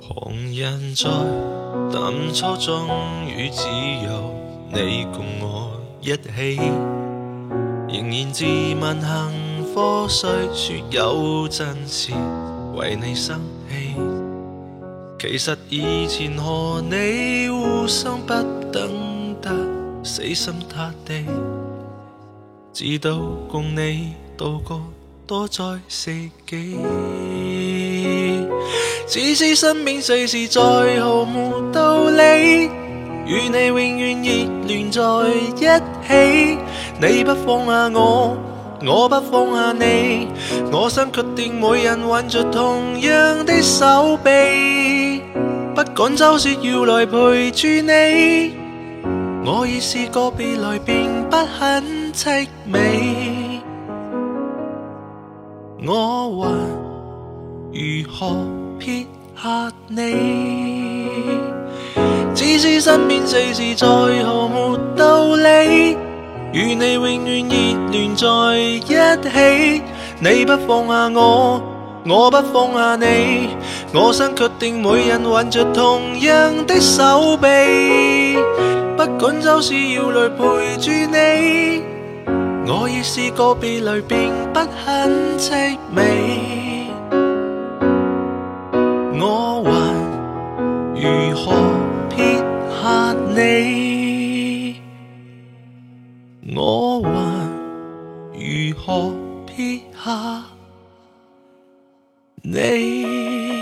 旁人在淡初终于只有你共我一起，仍然自问幸福，虽说有阵时为你生气，其实以前和你互相不等得死心塌地，直到共你度过多载世纪。只是身边世事再毫无道理，与你永远热恋在一起。你不放下我，我不放下你，我想确定每人挽着同样的手臂，不赶走是要来陪住你。我已试过别来，并不很凄美，我还如何撇下你？只是身边世事再毫无道理，与你永远热恋在一起。你不放下我，我不放下你，我想确定每人挽着同样的手臂，不管走是要来陪住你。我已试过别离，并不很凄美，如何撇下你？我还如何撇下你？